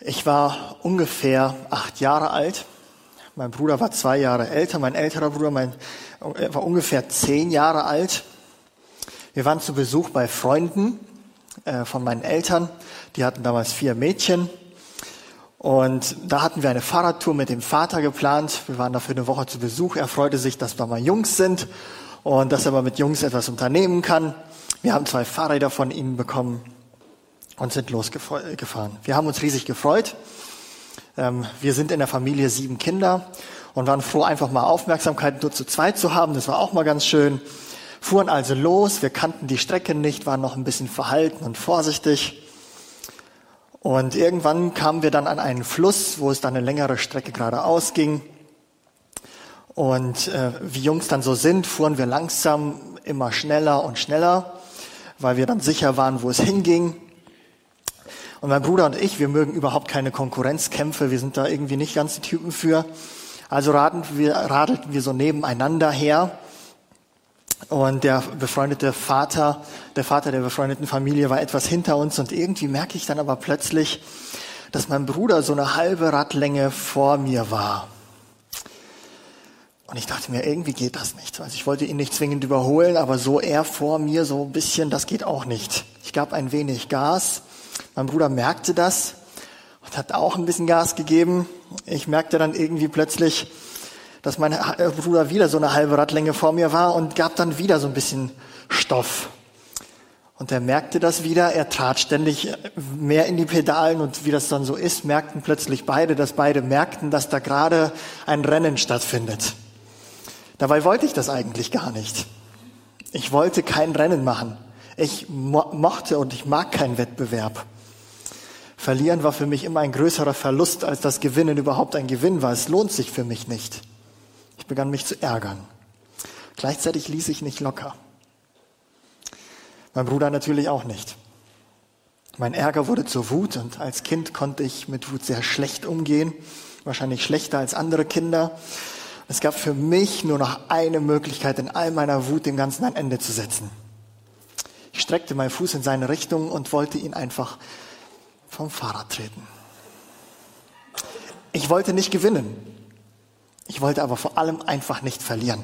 Ich war ungefähr acht Jahre alt. Mein Bruder war zwei Jahre älter. Mein älterer Bruder mein, war ungefähr zehn Jahre alt. Wir waren zu Besuch bei Freunden äh, von meinen Eltern. Die hatten damals vier Mädchen. Und da hatten wir eine Fahrradtour mit dem Vater geplant. Wir waren dafür eine Woche zu Besuch. Er freute sich, dass wir mal Jungs sind und dass er mal mit Jungs etwas unternehmen kann. Wir haben zwei Fahrräder von ihnen bekommen und sind losgefahren. Wir haben uns riesig gefreut. Ähm, wir sind in der Familie sieben Kinder und waren froh, einfach mal Aufmerksamkeit nur zu zweit zu haben. Das war auch mal ganz schön. Fuhren also los. Wir kannten die Strecke nicht, waren noch ein bisschen verhalten und vorsichtig. Und irgendwann kamen wir dann an einen Fluss, wo es dann eine längere Strecke geradeaus ging. Und äh, wie Jungs dann so sind, fuhren wir langsam immer schneller und schneller, weil wir dann sicher waren, wo es hinging. Und mein Bruder und ich, wir mögen überhaupt keine Konkurrenzkämpfe, wir sind da irgendwie nicht ganz die Typen für. Also radelten wir, radelten wir so nebeneinander her. Und der befreundete Vater, der Vater der befreundeten Familie war etwas hinter uns und irgendwie merke ich dann aber plötzlich, dass mein Bruder so eine halbe Radlänge vor mir war. Und ich dachte mir, irgendwie geht das nicht. Also ich wollte ihn nicht zwingend überholen, aber so er vor mir, so ein bisschen, das geht auch nicht. Ich gab ein wenig Gas mein Bruder merkte das und hat auch ein bisschen Gas gegeben. Ich merkte dann irgendwie plötzlich, dass mein Bruder wieder so eine halbe Radlänge vor mir war und gab dann wieder so ein bisschen Stoff. Und er merkte das wieder, er trat ständig mehr in die Pedalen und wie das dann so ist, merkten plötzlich beide, dass beide merkten, dass da gerade ein Rennen stattfindet. Dabei wollte ich das eigentlich gar nicht. Ich wollte kein Rennen machen. Ich mo mochte und ich mag keinen Wettbewerb. Verlieren war für mich immer ein größerer Verlust, als das Gewinnen überhaupt ein Gewinn war. Es lohnt sich für mich nicht. Ich begann mich zu ärgern. Gleichzeitig ließ ich nicht locker. Mein Bruder natürlich auch nicht. Mein Ärger wurde zur Wut und als Kind konnte ich mit Wut sehr schlecht umgehen, wahrscheinlich schlechter als andere Kinder. Es gab für mich nur noch eine Möglichkeit, in all meiner Wut dem Ganzen ein Ende zu setzen. Ich streckte meinen Fuß in seine Richtung und wollte ihn einfach vom Fahrrad treten. Ich wollte nicht gewinnen. Ich wollte aber vor allem einfach nicht verlieren.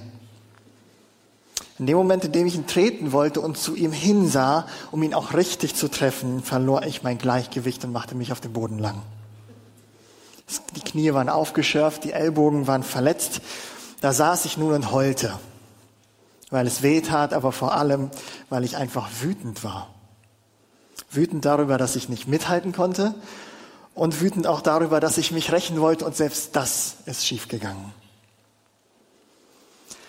In dem Moment, in dem ich ihn treten wollte und zu ihm hinsah, um ihn auch richtig zu treffen, verlor ich mein Gleichgewicht und machte mich auf den Boden lang. Die Knie waren aufgeschürft, die Ellbogen waren verletzt. Da saß ich nun und heulte weil es weh tat, aber vor allem, weil ich einfach wütend war. Wütend darüber, dass ich nicht mithalten konnte und wütend auch darüber, dass ich mich rächen wollte und selbst das ist schiefgegangen.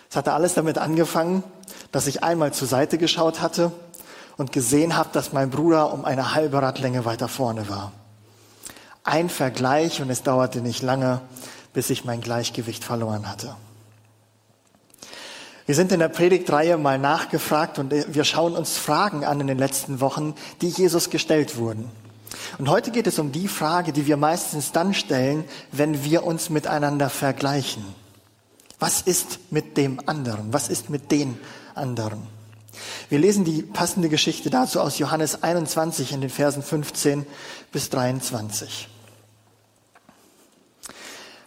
Es hatte alles damit angefangen, dass ich einmal zur Seite geschaut hatte und gesehen habe, dass mein Bruder um eine halbe Radlänge weiter vorne war. Ein Vergleich und es dauerte nicht lange, bis ich mein Gleichgewicht verloren hatte. Wir sind in der Predigtreihe mal nachgefragt und wir schauen uns Fragen an in den letzten Wochen, die Jesus gestellt wurden. Und heute geht es um die Frage, die wir meistens dann stellen, wenn wir uns miteinander vergleichen. Was ist mit dem anderen? Was ist mit den anderen? Wir lesen die passende Geschichte dazu aus Johannes 21 in den Versen 15 bis 23.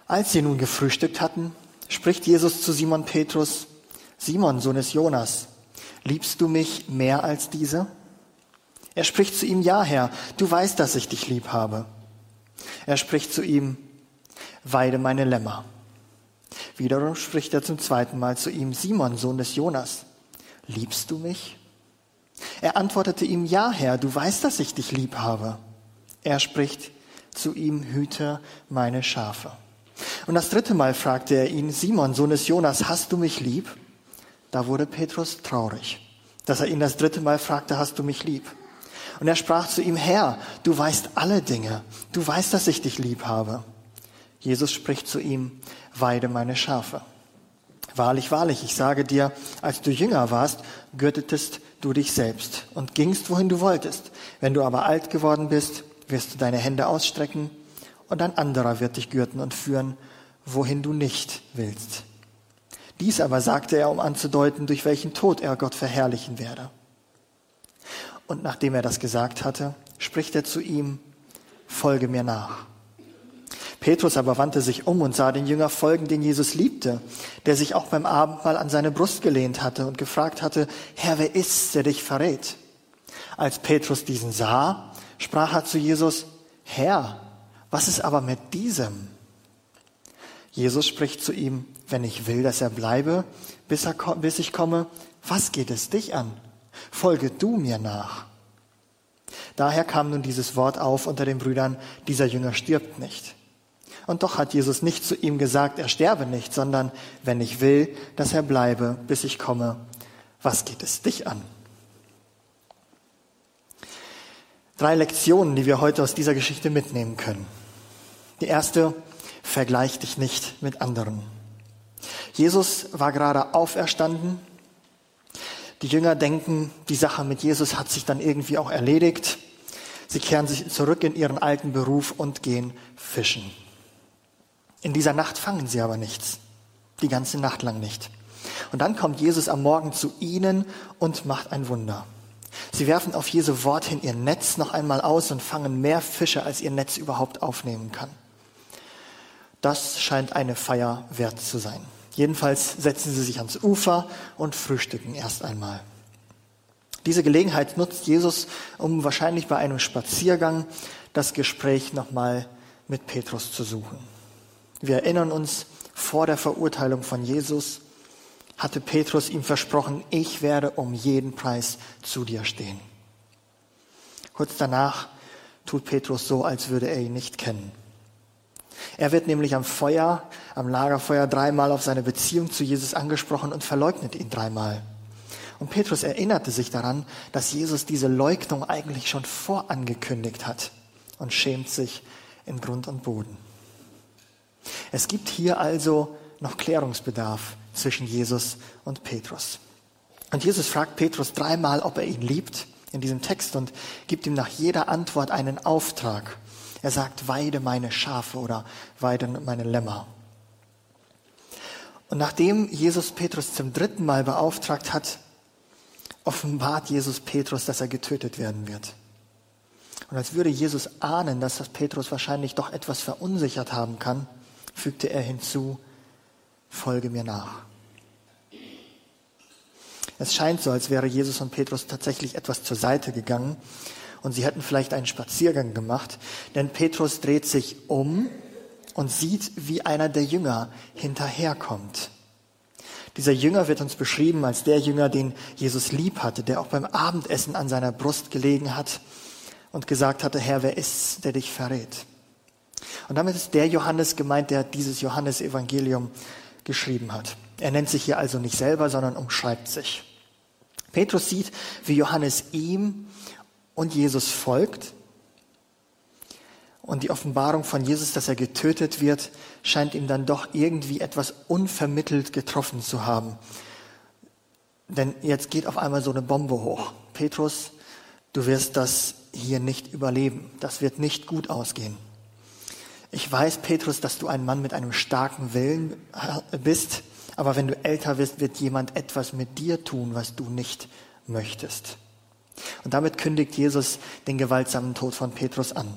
Als sie nun gefrühstückt hatten, spricht Jesus zu Simon Petrus, Simon, Sohn des Jonas, liebst du mich mehr als diese? Er spricht zu ihm, ja Herr, du weißt, dass ich dich lieb habe. Er spricht zu ihm, weide meine Lämmer. Wiederum spricht er zum zweiten Mal zu ihm, Simon, Sohn des Jonas, liebst du mich? Er antwortete ihm, ja Herr, du weißt, dass ich dich lieb habe. Er spricht zu ihm, hüte meine Schafe. Und das dritte Mal fragte er ihn, Simon, Sohn des Jonas, hast du mich lieb? Da wurde Petrus traurig, dass er ihn das dritte Mal fragte, hast du mich lieb? Und er sprach zu ihm, Herr, du weißt alle Dinge, du weißt, dass ich dich lieb habe. Jesus spricht zu ihm, weide meine Schafe. Wahrlich, wahrlich, ich sage dir, als du jünger warst, gürtetest du dich selbst und gingst, wohin du wolltest. Wenn du aber alt geworden bist, wirst du deine Hände ausstrecken und ein anderer wird dich gürten und führen, wohin du nicht willst. Dies aber sagte er, um anzudeuten, durch welchen Tod er Gott verherrlichen werde. Und nachdem er das gesagt hatte, spricht er zu ihm, folge mir nach. Petrus aber wandte sich um und sah den Jünger folgen, den Jesus liebte, der sich auch beim Abendmahl an seine Brust gelehnt hatte und gefragt hatte, Herr, wer ist's, der dich verrät? Als Petrus diesen sah, sprach er zu Jesus, Herr, was ist aber mit diesem? Jesus spricht zu ihm, wenn ich will, dass er bleibe, bis, er, bis ich komme, was geht es dich an? Folge du mir nach. Daher kam nun dieses Wort auf unter den Brüdern, dieser Jünger stirbt nicht. Und doch hat Jesus nicht zu ihm gesagt, er sterbe nicht, sondern wenn ich will, dass er bleibe, bis ich komme, was geht es dich an? Drei Lektionen, die wir heute aus dieser Geschichte mitnehmen können. Die erste, vergleich dich nicht mit anderen. Jesus war gerade auferstanden. Die Jünger denken, die Sache mit Jesus hat sich dann irgendwie auch erledigt. Sie kehren sich zurück in ihren alten Beruf und gehen fischen. In dieser Nacht fangen sie aber nichts. Die ganze Nacht lang nicht. Und dann kommt Jesus am Morgen zu ihnen und macht ein Wunder. Sie werfen auf Jesu Wort hin ihr Netz noch einmal aus und fangen mehr Fische, als ihr Netz überhaupt aufnehmen kann. Das scheint eine Feier wert zu sein. Jedenfalls setzen sie sich ans Ufer und frühstücken erst einmal. Diese Gelegenheit nutzt Jesus, um wahrscheinlich bei einem Spaziergang das Gespräch nochmal mit Petrus zu suchen. Wir erinnern uns, vor der Verurteilung von Jesus hatte Petrus ihm versprochen, ich werde um jeden Preis zu dir stehen. Kurz danach tut Petrus so, als würde er ihn nicht kennen. Er wird nämlich am Feuer, am Lagerfeuer dreimal auf seine Beziehung zu Jesus angesprochen und verleugnet ihn dreimal. Und Petrus erinnerte sich daran, dass Jesus diese Leugnung eigentlich schon vorangekündigt hat und schämt sich in Grund und Boden. Es gibt hier also noch Klärungsbedarf zwischen Jesus und Petrus. Und Jesus fragt Petrus dreimal, ob er ihn liebt in diesem Text und gibt ihm nach jeder Antwort einen Auftrag. Er sagt, weide meine Schafe oder weide meine Lämmer. Und nachdem Jesus Petrus zum dritten Mal beauftragt hat, offenbart Jesus Petrus, dass er getötet werden wird. Und als würde Jesus ahnen, dass das Petrus wahrscheinlich doch etwas verunsichert haben kann, fügte er hinzu, folge mir nach. Es scheint so, als wäre Jesus und Petrus tatsächlich etwas zur Seite gegangen und sie hätten vielleicht einen Spaziergang gemacht, denn Petrus dreht sich um und sieht, wie einer der Jünger hinterherkommt. Dieser Jünger wird uns beschrieben als der Jünger, den Jesus lieb hatte, der auch beim Abendessen an seiner Brust gelegen hat und gesagt hatte, Herr, wer ist's, der dich verrät? Und damit ist der Johannes gemeint, der dieses Johannesevangelium geschrieben hat. Er nennt sich hier also nicht selber, sondern umschreibt sich. Petrus sieht, wie Johannes ihm und Jesus folgt. Und die Offenbarung von Jesus, dass er getötet wird, scheint ihm dann doch irgendwie etwas unvermittelt getroffen zu haben. Denn jetzt geht auf einmal so eine Bombe hoch. Petrus, du wirst das hier nicht überleben. Das wird nicht gut ausgehen. Ich weiß, Petrus, dass du ein Mann mit einem starken Willen bist, aber wenn du älter wirst, wird jemand etwas mit dir tun, was du nicht möchtest. Und damit kündigt Jesus den gewaltsamen Tod von Petrus an.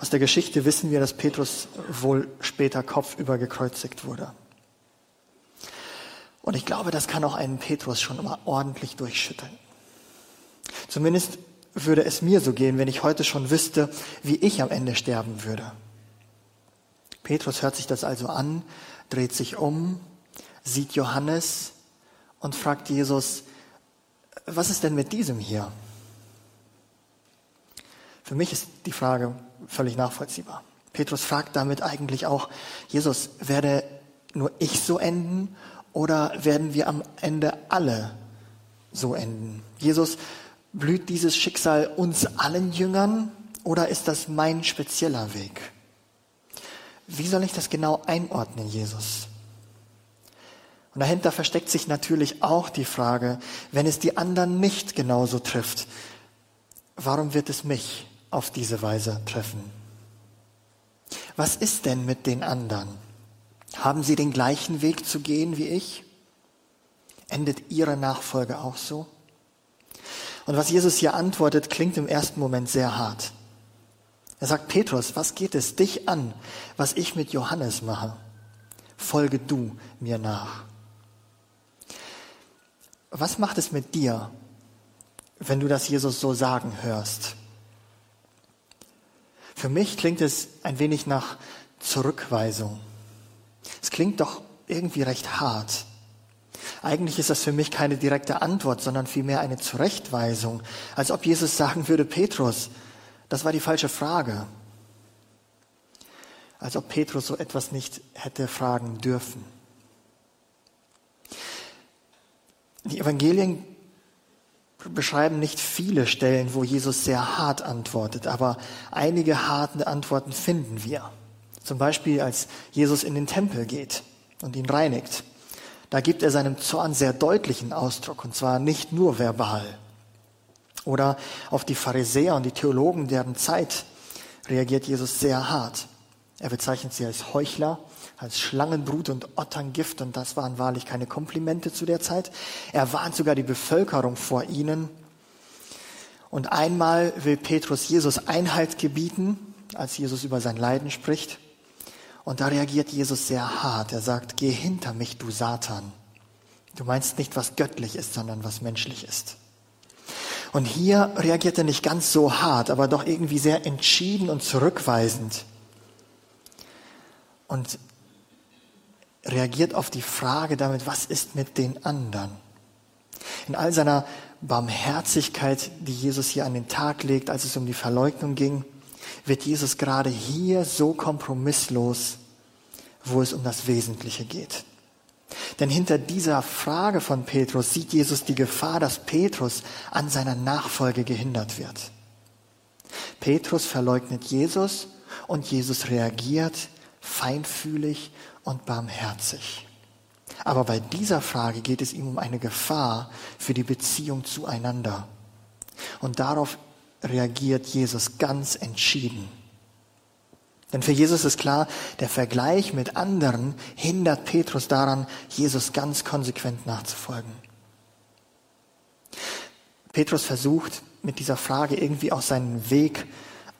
Aus der Geschichte wissen wir, dass Petrus wohl später kopfüber gekreuzigt wurde. Und ich glaube, das kann auch einen Petrus schon immer ordentlich durchschütteln. Zumindest würde es mir so gehen, wenn ich heute schon wüsste, wie ich am Ende sterben würde. Petrus hört sich das also an, dreht sich um, sieht Johannes und fragt Jesus, was ist denn mit diesem hier? Für mich ist die Frage völlig nachvollziehbar. Petrus fragt damit eigentlich auch, Jesus, werde nur ich so enden oder werden wir am Ende alle so enden? Jesus, blüht dieses Schicksal uns allen Jüngern oder ist das mein spezieller Weg? Wie soll ich das genau einordnen, Jesus? Und dahinter versteckt sich natürlich auch die Frage, wenn es die anderen nicht genauso trifft, warum wird es mich auf diese Weise treffen? Was ist denn mit den anderen? Haben sie den gleichen Weg zu gehen wie ich? Endet ihre Nachfolge auch so? Und was Jesus hier antwortet, klingt im ersten Moment sehr hart. Er sagt, Petrus, was geht es dich an, was ich mit Johannes mache? Folge du mir nach. Was macht es mit dir, wenn du das Jesus so sagen hörst? Für mich klingt es ein wenig nach Zurückweisung. Es klingt doch irgendwie recht hart. Eigentlich ist das für mich keine direkte Antwort, sondern vielmehr eine Zurechtweisung, als ob Jesus sagen würde, Petrus, das war die falsche Frage. Als ob Petrus so etwas nicht hätte fragen dürfen. Die Evangelien beschreiben nicht viele Stellen, wo Jesus sehr hart antwortet, aber einige harte Antworten finden wir. Zum Beispiel, als Jesus in den Tempel geht und ihn reinigt. Da gibt er seinem Zorn sehr deutlichen Ausdruck, und zwar nicht nur verbal. Oder auf die Pharisäer und die Theologen deren Zeit reagiert Jesus sehr hart. Er bezeichnet sie als Heuchler, als Schlangenbrut und Otterngift, und das waren wahrlich keine Komplimente zu der Zeit. Er warnt sogar die Bevölkerung vor ihnen. Und einmal will Petrus Jesus Einhalt gebieten, als Jesus über sein Leiden spricht. Und da reagiert Jesus sehr hart. Er sagt, geh hinter mich, du Satan. Du meinst nicht, was göttlich ist, sondern was menschlich ist. Und hier reagiert er nicht ganz so hart, aber doch irgendwie sehr entschieden und zurückweisend. Und reagiert auf die Frage damit, was ist mit den anderen? In all seiner Barmherzigkeit, die Jesus hier an den Tag legt, als es um die Verleugnung ging, wird Jesus gerade hier so kompromisslos, wo es um das Wesentliche geht. Denn hinter dieser Frage von Petrus sieht Jesus die Gefahr, dass Petrus an seiner Nachfolge gehindert wird. Petrus verleugnet Jesus und Jesus reagiert feinfühlig und barmherzig. Aber bei dieser Frage geht es ihm um eine Gefahr für die Beziehung zueinander. Und darauf reagiert Jesus ganz entschieden. Denn für Jesus ist klar, der Vergleich mit anderen hindert Petrus daran, Jesus ganz konsequent nachzufolgen. Petrus versucht mit dieser Frage irgendwie auch seinen Weg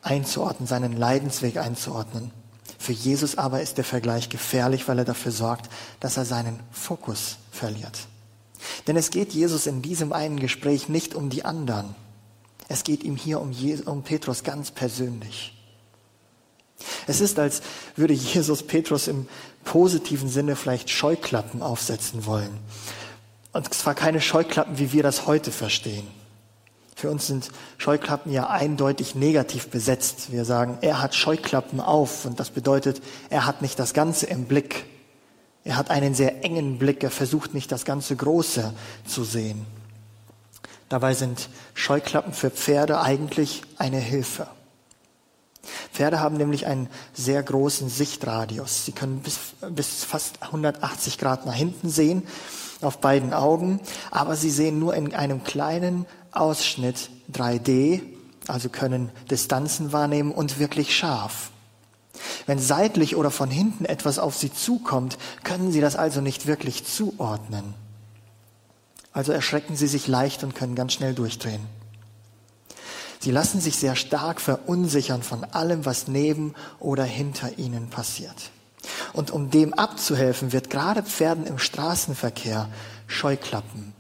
einzuordnen, seinen Leidensweg einzuordnen. Für Jesus aber ist der Vergleich gefährlich, weil er dafür sorgt, dass er seinen Fokus verliert. Denn es geht Jesus in diesem einen Gespräch nicht um die anderen. Es geht ihm hier um, Jesus, um Petrus ganz persönlich. Es ist, als würde Jesus Petrus im positiven Sinne vielleicht Scheuklappen aufsetzen wollen. Und zwar keine Scheuklappen, wie wir das heute verstehen. Für uns sind Scheuklappen ja eindeutig negativ besetzt. Wir sagen, er hat Scheuklappen auf und das bedeutet, er hat nicht das Ganze im Blick. Er hat einen sehr engen Blick, er versucht nicht das ganze Große zu sehen. Dabei sind Scheuklappen für Pferde eigentlich eine Hilfe. Pferde haben nämlich einen sehr großen Sichtradius. Sie können bis, bis fast 180 Grad nach hinten sehen auf beiden Augen, aber sie sehen nur in einem kleinen Ausschnitt 3D, also können Distanzen wahrnehmen und wirklich scharf. Wenn seitlich oder von hinten etwas auf sie zukommt, können sie das also nicht wirklich zuordnen. Also erschrecken sie sich leicht und können ganz schnell durchdrehen. Sie lassen sich sehr stark verunsichern von allem, was neben oder hinter ihnen passiert. Und um dem abzuhelfen, wird gerade Pferden im Straßenverkehr Scheuklappen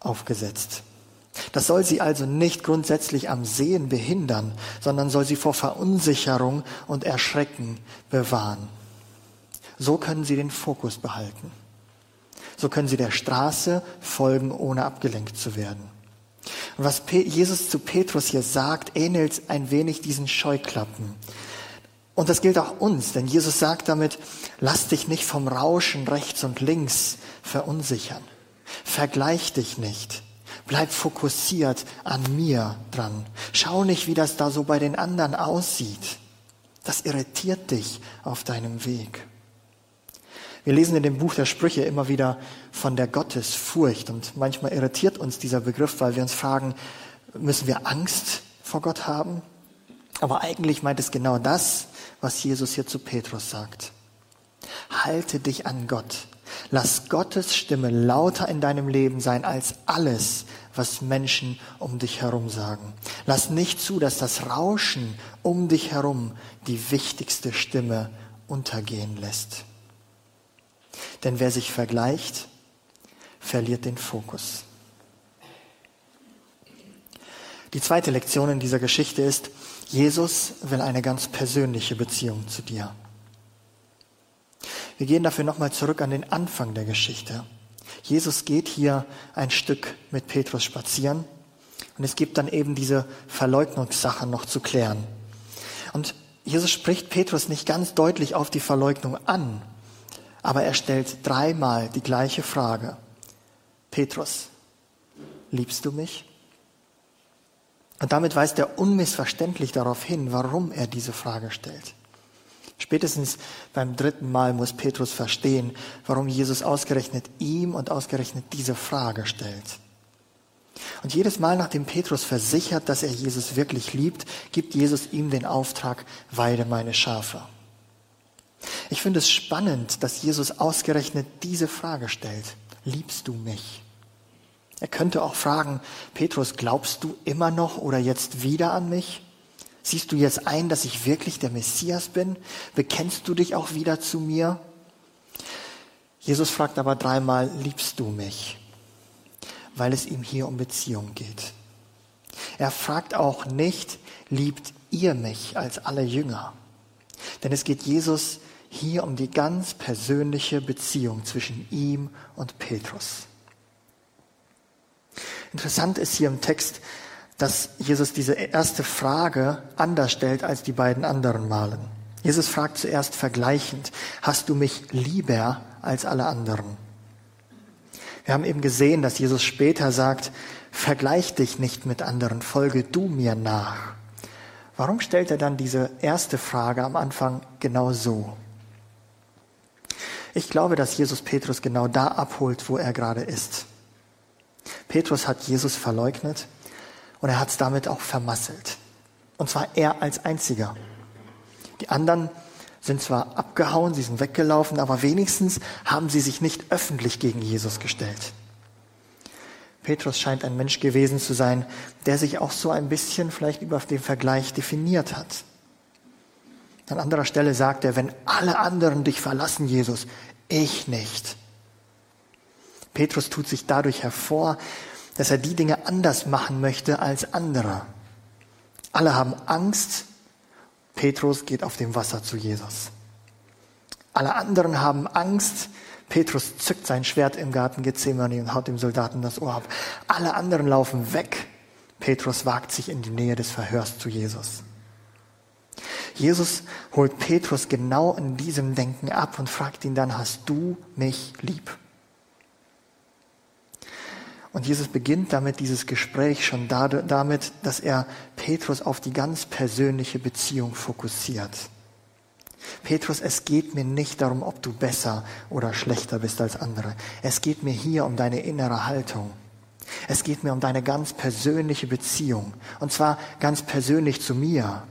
aufgesetzt. Das soll sie also nicht grundsätzlich am Sehen behindern, sondern soll sie vor Verunsicherung und Erschrecken bewahren. So können sie den Fokus behalten. So können sie der Straße folgen, ohne abgelenkt zu werden. Und was Jesus zu Petrus hier sagt, ähnelt ein wenig diesen Scheuklappen. Und das gilt auch uns, denn Jesus sagt damit, lass dich nicht vom Rauschen rechts und links verunsichern. Vergleich dich nicht. Bleib fokussiert an mir dran. Schau nicht, wie das da so bei den anderen aussieht. Das irritiert dich auf deinem Weg. Wir lesen in dem Buch der Sprüche immer wieder von der Gottesfurcht und manchmal irritiert uns dieser Begriff, weil wir uns fragen, müssen wir Angst vor Gott haben? Aber eigentlich meint es genau das, was Jesus hier zu Petrus sagt. Halte dich an Gott. Lass Gottes Stimme lauter in deinem Leben sein als alles, was Menschen um dich herum sagen. Lass nicht zu, dass das Rauschen um dich herum die wichtigste Stimme untergehen lässt. Denn wer sich vergleicht, verliert den Fokus. Die zweite Lektion in dieser Geschichte ist, Jesus will eine ganz persönliche Beziehung zu dir. Wir gehen dafür nochmal zurück an den Anfang der Geschichte. Jesus geht hier ein Stück mit Petrus spazieren und es gibt dann eben diese Verleugnungssache noch zu klären. Und Jesus spricht Petrus nicht ganz deutlich auf die Verleugnung an, aber er stellt dreimal die gleiche Frage. Petrus, liebst du mich? Und damit weist er unmissverständlich darauf hin, warum er diese Frage stellt. Spätestens beim dritten Mal muss Petrus verstehen, warum Jesus ausgerechnet ihm und ausgerechnet diese Frage stellt. Und jedes Mal, nachdem Petrus versichert, dass er Jesus wirklich liebt, gibt Jesus ihm den Auftrag, weide meine Schafe. Ich finde es spannend, dass Jesus ausgerechnet diese Frage stellt. Liebst du mich? Er könnte auch fragen, Petrus, glaubst du immer noch oder jetzt wieder an mich? Siehst du jetzt ein, dass ich wirklich der Messias bin? Bekennst du dich auch wieder zu mir? Jesus fragt aber dreimal, liebst du mich? Weil es ihm hier um Beziehung geht. Er fragt auch nicht, liebt ihr mich als alle Jünger? Denn es geht Jesus hier um die ganz persönliche Beziehung zwischen ihm und Petrus. Interessant ist hier im Text, dass Jesus diese erste Frage anders stellt als die beiden anderen Malen. Jesus fragt zuerst vergleichend, hast du mich lieber als alle anderen? Wir haben eben gesehen, dass Jesus später sagt, vergleich dich nicht mit anderen, folge du mir nach. Warum stellt er dann diese erste Frage am Anfang genau so? Ich glaube, dass Jesus Petrus genau da abholt, wo er gerade ist. Petrus hat Jesus verleugnet und er hat es damit auch vermasselt. Und zwar er als einziger. Die anderen sind zwar abgehauen, sie sind weggelaufen, aber wenigstens haben sie sich nicht öffentlich gegen Jesus gestellt. Petrus scheint ein Mensch gewesen zu sein, der sich auch so ein bisschen vielleicht über den Vergleich definiert hat. An anderer Stelle sagt er, wenn alle anderen dich verlassen, Jesus, ich nicht. Petrus tut sich dadurch hervor, dass er die Dinge anders machen möchte als andere. Alle haben Angst. Petrus geht auf dem Wasser zu Jesus. Alle anderen haben Angst. Petrus zückt sein Schwert im Garten Gethsemane und haut dem Soldaten das Ohr ab. Alle anderen laufen weg. Petrus wagt sich in die Nähe des Verhörs zu Jesus. Jesus holt Petrus genau in diesem Denken ab und fragt ihn dann, hast du mich lieb? Und Jesus beginnt damit dieses Gespräch schon damit, dass er Petrus auf die ganz persönliche Beziehung fokussiert. Petrus, es geht mir nicht darum, ob du besser oder schlechter bist als andere. Es geht mir hier um deine innere Haltung. Es geht mir um deine ganz persönliche Beziehung. Und zwar ganz persönlich zu mir.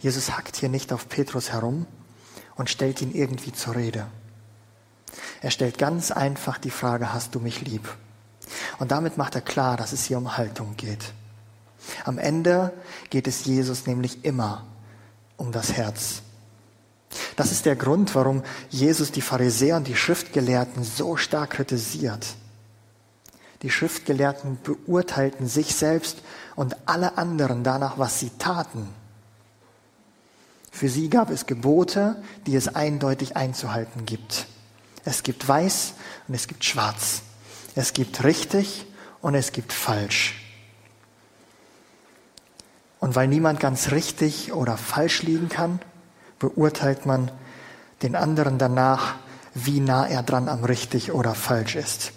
Jesus hackt hier nicht auf Petrus herum und stellt ihn irgendwie zur Rede. Er stellt ganz einfach die Frage, hast du mich lieb? Und damit macht er klar, dass es hier um Haltung geht. Am Ende geht es Jesus nämlich immer um das Herz. Das ist der Grund, warum Jesus die Pharisäer und die Schriftgelehrten so stark kritisiert. Die Schriftgelehrten beurteilten sich selbst und alle anderen danach, was sie taten. Für sie gab es Gebote, die es eindeutig einzuhalten gibt. Es gibt weiß und es gibt schwarz. Es gibt richtig und es gibt falsch. Und weil niemand ganz richtig oder falsch liegen kann, beurteilt man den anderen danach, wie nah er dran am richtig oder falsch ist.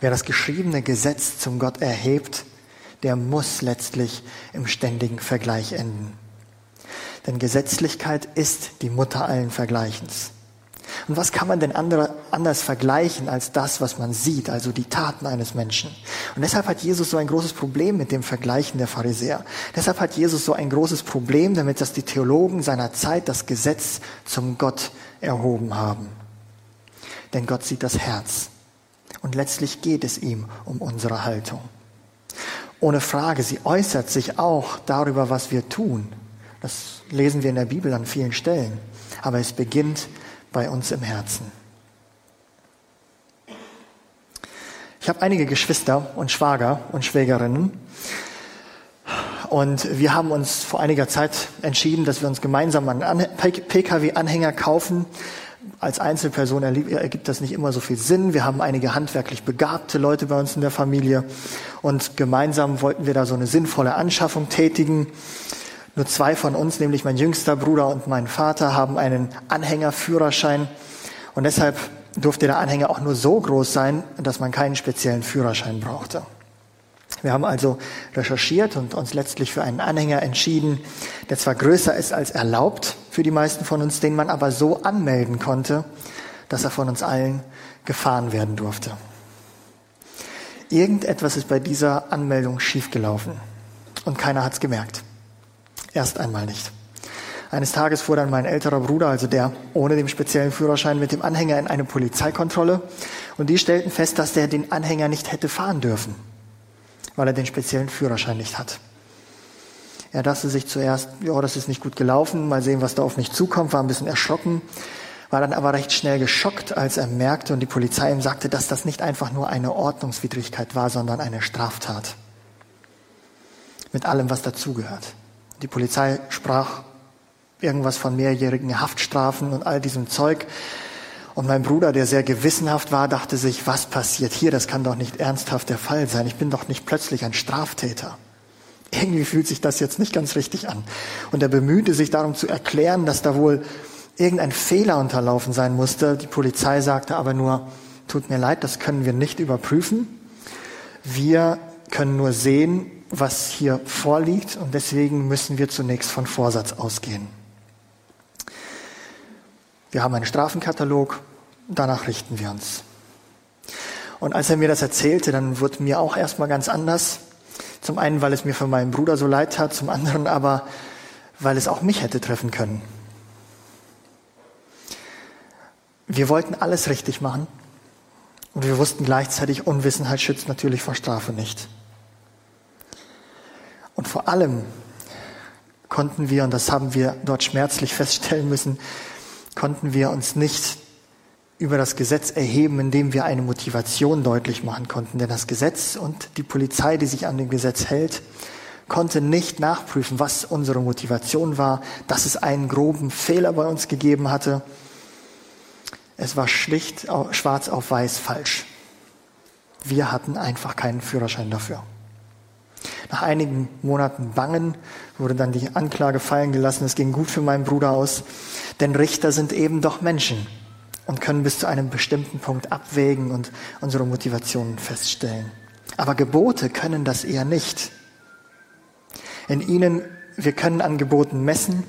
Wer das geschriebene Gesetz zum Gott erhebt, der muss letztlich im ständigen Vergleich enden. Denn Gesetzlichkeit ist die Mutter allen Vergleichens. Und was kann man denn andere, anders vergleichen als das, was man sieht, also die Taten eines Menschen? Und deshalb hat Jesus so ein großes Problem mit dem Vergleichen der Pharisäer. Deshalb hat Jesus so ein großes Problem damit, dass die Theologen seiner Zeit das Gesetz zum Gott erhoben haben. Denn Gott sieht das Herz. Und letztlich geht es ihm um unsere Haltung. Ohne Frage, sie äußert sich auch darüber, was wir tun. Das lesen wir in der Bibel an vielen Stellen. Aber es beginnt bei uns im Herzen. Ich habe einige Geschwister und Schwager und Schwägerinnen. Und wir haben uns vor einiger Zeit entschieden, dass wir uns gemeinsam einen Pkw-Anhänger kaufen. Als Einzelperson ergibt das nicht immer so viel Sinn. Wir haben einige handwerklich begabte Leute bei uns in der Familie. Und gemeinsam wollten wir da so eine sinnvolle Anschaffung tätigen. Nur zwei von uns, nämlich mein jüngster Bruder und mein Vater, haben einen Anhängerführerschein. Und deshalb durfte der Anhänger auch nur so groß sein, dass man keinen speziellen Führerschein brauchte. Wir haben also recherchiert und uns letztlich für einen Anhänger entschieden, der zwar größer ist als erlaubt für die meisten von uns, den man aber so anmelden konnte, dass er von uns allen gefahren werden durfte. Irgendetwas ist bei dieser Anmeldung schiefgelaufen und keiner hat es gemerkt. Erst einmal nicht. Eines Tages fuhr dann mein älterer Bruder, also der ohne den speziellen Führerschein, mit dem Anhänger in eine Polizeikontrolle und die stellten fest, dass der den Anhänger nicht hätte fahren dürfen weil er den speziellen Führerschein nicht hat. Er dachte sich zuerst, ja, das ist nicht gut gelaufen, mal sehen, was da auf mich zukommt, war ein bisschen erschrocken, war dann aber recht schnell geschockt, als er merkte und die Polizei ihm sagte, dass das nicht einfach nur eine Ordnungswidrigkeit war, sondern eine Straftat. Mit allem, was dazugehört. Die Polizei sprach irgendwas von mehrjährigen Haftstrafen und all diesem Zeug. Und mein Bruder, der sehr gewissenhaft war, dachte sich, was passiert hier? Das kann doch nicht ernsthaft der Fall sein. Ich bin doch nicht plötzlich ein Straftäter. Irgendwie fühlt sich das jetzt nicht ganz richtig an. Und er bemühte sich darum zu erklären, dass da wohl irgendein Fehler unterlaufen sein musste. Die Polizei sagte aber nur, tut mir leid, das können wir nicht überprüfen. Wir können nur sehen, was hier vorliegt und deswegen müssen wir zunächst von Vorsatz ausgehen. Wir haben einen Strafenkatalog, danach richten wir uns. Und als er mir das erzählte, dann wurde mir auch erstmal ganz anders. Zum einen, weil es mir für meinen Bruder so leid tat, zum anderen aber, weil es auch mich hätte treffen können. Wir wollten alles richtig machen und wir wussten gleichzeitig, Unwissenheit schützt natürlich vor Strafe nicht. Und vor allem konnten wir, und das haben wir dort schmerzlich feststellen müssen, konnten wir uns nicht über das Gesetz erheben, indem wir eine Motivation deutlich machen konnten. Denn das Gesetz und die Polizei, die sich an dem Gesetz hält, konnte nicht nachprüfen, was unsere Motivation war, dass es einen groben Fehler bei uns gegeben hatte. Es war schlicht schwarz auf weiß falsch. Wir hatten einfach keinen Führerschein dafür. Nach einigen Monaten Bangen wurde dann die Anklage fallen gelassen. Es ging gut für meinen Bruder aus, denn Richter sind eben doch Menschen und können bis zu einem bestimmten Punkt abwägen und unsere Motivationen feststellen. Aber Gebote können das eher nicht. In ihnen, wir können an Geboten messen,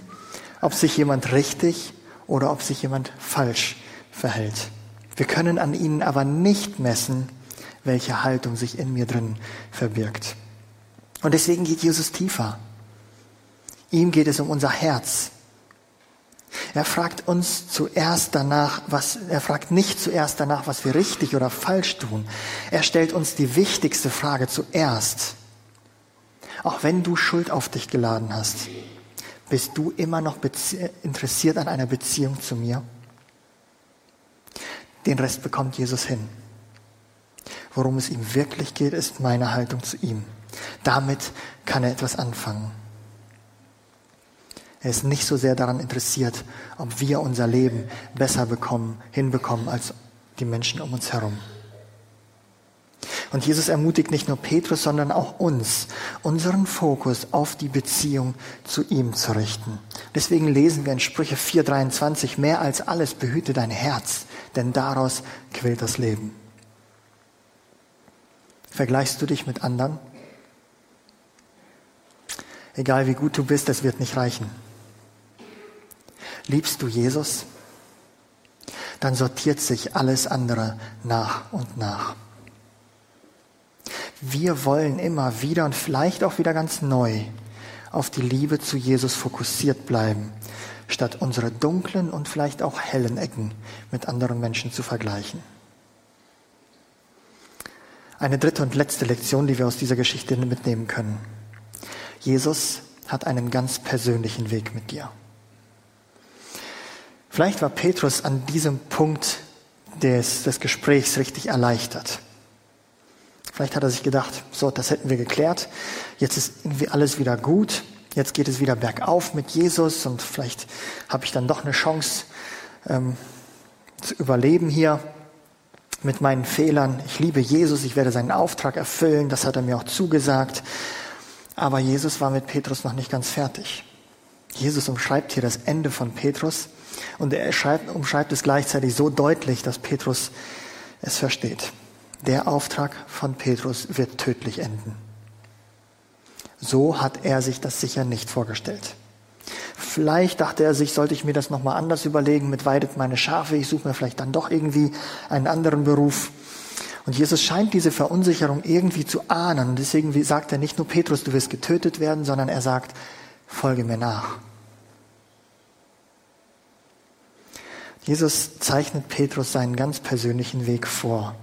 ob sich jemand richtig oder ob sich jemand falsch verhält. Wir können an ihnen aber nicht messen, welche Haltung sich in mir drin verbirgt. Und deswegen geht Jesus tiefer. Ihm geht es um unser Herz. Er fragt uns zuerst danach, was, er fragt nicht zuerst danach, was wir richtig oder falsch tun. Er stellt uns die wichtigste Frage zuerst. Auch wenn du Schuld auf dich geladen hast, bist du immer noch interessiert an einer Beziehung zu mir? Den Rest bekommt Jesus hin. Worum es ihm wirklich geht, ist meine Haltung zu ihm. Damit kann er etwas anfangen. Er ist nicht so sehr daran interessiert, ob wir unser Leben besser bekommen, hinbekommen als die Menschen um uns herum. Und Jesus ermutigt nicht nur Petrus, sondern auch uns, unseren Fokus auf die Beziehung zu ihm zu richten. Deswegen lesen wir in Sprüche 4:23, mehr als alles behüte dein Herz, denn daraus quillt das Leben. Vergleichst du dich mit anderen? Egal wie gut du bist, das wird nicht reichen. Liebst du Jesus? Dann sortiert sich alles andere nach und nach. Wir wollen immer wieder und vielleicht auch wieder ganz neu auf die Liebe zu Jesus fokussiert bleiben, statt unsere dunklen und vielleicht auch hellen Ecken mit anderen Menschen zu vergleichen. Eine dritte und letzte Lektion, die wir aus dieser Geschichte mitnehmen können. Jesus hat einen ganz persönlichen Weg mit dir. Vielleicht war Petrus an diesem Punkt des, des Gesprächs richtig erleichtert. Vielleicht hat er sich gedacht, so, das hätten wir geklärt. Jetzt ist irgendwie alles wieder gut. Jetzt geht es wieder bergauf mit Jesus und vielleicht habe ich dann doch eine Chance ähm, zu überleben hier mit meinen Fehlern. Ich liebe Jesus, ich werde seinen Auftrag erfüllen, das hat er mir auch zugesagt. Aber Jesus war mit Petrus noch nicht ganz fertig. Jesus umschreibt hier das Ende von Petrus und er schreibt, umschreibt es gleichzeitig so deutlich, dass Petrus es versteht. Der Auftrag von Petrus wird tödlich enden. So hat er sich das sicher nicht vorgestellt. Vielleicht dachte er sich, sollte ich mir das nochmal anders überlegen, mit weidet meine Schafe, ich suche mir vielleicht dann doch irgendwie einen anderen Beruf. Und Jesus scheint diese Verunsicherung irgendwie zu ahnen. Und deswegen sagt er nicht nur Petrus, du wirst getötet werden, sondern er sagt, folge mir nach. Jesus zeichnet Petrus seinen ganz persönlichen Weg vor.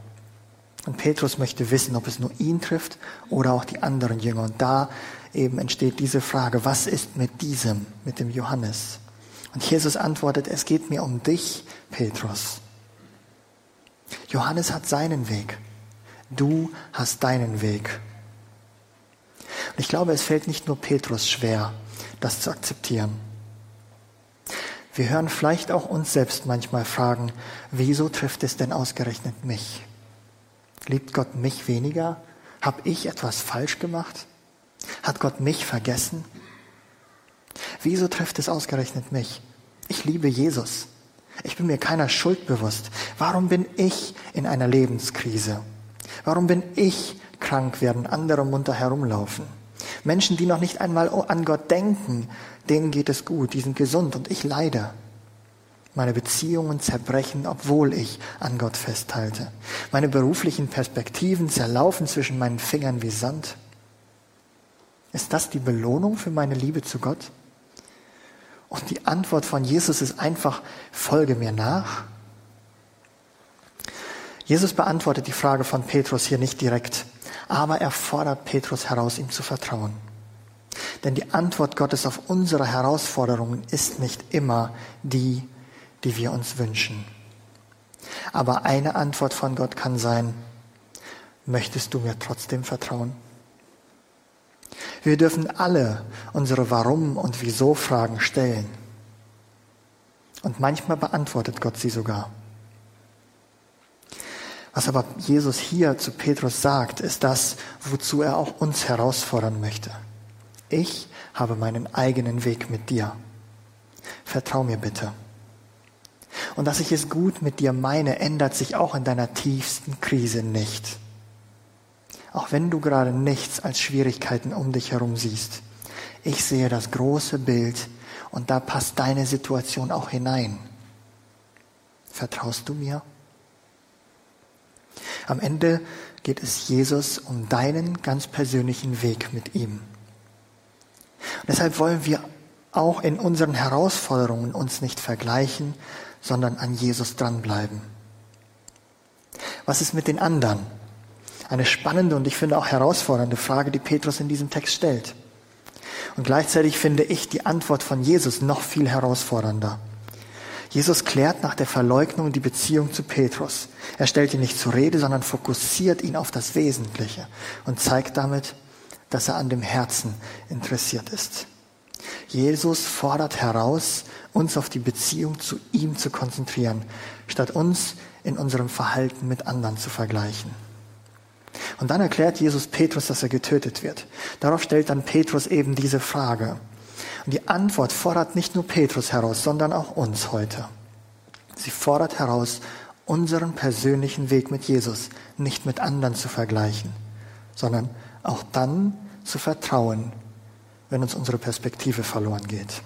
Und Petrus möchte wissen, ob es nur ihn trifft oder auch die anderen Jünger. Und da eben entsteht diese Frage, was ist mit diesem, mit dem Johannes? Und Jesus antwortet, es geht mir um dich, Petrus. Johannes hat seinen Weg. Du hast deinen Weg. Und ich glaube, es fällt nicht nur Petrus schwer, das zu akzeptieren. Wir hören vielleicht auch uns selbst manchmal fragen, wieso trifft es denn ausgerechnet mich? Liebt Gott mich weniger? Habe ich etwas falsch gemacht? Hat Gott mich vergessen? Wieso trifft es ausgerechnet mich? Ich liebe Jesus. Ich bin mir keiner Schuld bewusst. Warum bin ich in einer Lebenskrise? Warum bin ich krank, während andere munter herumlaufen? Menschen, die noch nicht einmal an Gott denken, denen geht es gut, die sind gesund und ich leide. Meine Beziehungen zerbrechen, obwohl ich an Gott festhalte. Meine beruflichen Perspektiven zerlaufen zwischen meinen Fingern wie Sand. Ist das die Belohnung für meine Liebe zu Gott? Und die Antwort von Jesus ist einfach, folge mir nach. Jesus beantwortet die Frage von Petrus hier nicht direkt, aber er fordert Petrus heraus, ihm zu vertrauen. Denn die Antwort Gottes auf unsere Herausforderungen ist nicht immer die, die wir uns wünschen. Aber eine Antwort von Gott kann sein, möchtest du mir trotzdem vertrauen? Wir dürfen alle unsere Warum und Wieso Fragen stellen. Und manchmal beantwortet Gott sie sogar. Was aber Jesus hier zu Petrus sagt, ist das, wozu er auch uns herausfordern möchte. Ich habe meinen eigenen Weg mit dir. Vertrau mir bitte. Und dass ich es gut mit dir meine, ändert sich auch in deiner tiefsten Krise nicht. Auch wenn du gerade nichts als Schwierigkeiten um dich herum siehst. Ich sehe das große Bild und da passt deine Situation auch hinein. Vertraust du mir? Am Ende geht es Jesus um deinen ganz persönlichen Weg mit ihm. Und deshalb wollen wir auch in unseren Herausforderungen uns nicht vergleichen, sondern an Jesus dranbleiben. Was ist mit den anderen? Eine spannende und ich finde auch herausfordernde Frage, die Petrus in diesem Text stellt. Und gleichzeitig finde ich die Antwort von Jesus noch viel herausfordernder. Jesus klärt nach der Verleugnung die Beziehung zu Petrus. Er stellt ihn nicht zur Rede, sondern fokussiert ihn auf das Wesentliche und zeigt damit, dass er an dem Herzen interessiert ist. Jesus fordert heraus, uns auf die Beziehung zu ihm zu konzentrieren, statt uns in unserem Verhalten mit anderen zu vergleichen. Und dann erklärt Jesus Petrus, dass er getötet wird. Darauf stellt dann Petrus eben diese Frage. Und die Antwort fordert nicht nur Petrus heraus, sondern auch uns heute. Sie fordert heraus, unseren persönlichen Weg mit Jesus nicht mit anderen zu vergleichen, sondern auch dann zu vertrauen, wenn uns unsere Perspektive verloren geht.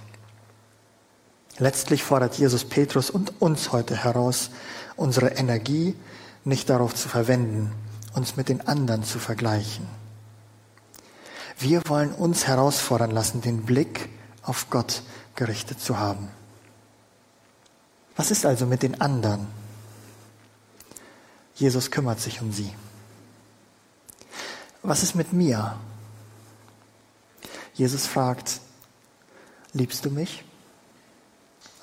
Letztlich fordert Jesus Petrus und uns heute heraus, unsere Energie nicht darauf zu verwenden, uns mit den anderen zu vergleichen. Wir wollen uns herausfordern lassen, den Blick auf Gott gerichtet zu haben. Was ist also mit den anderen? Jesus kümmert sich um sie. Was ist mit mir? Jesus fragt, liebst du mich?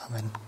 Amen.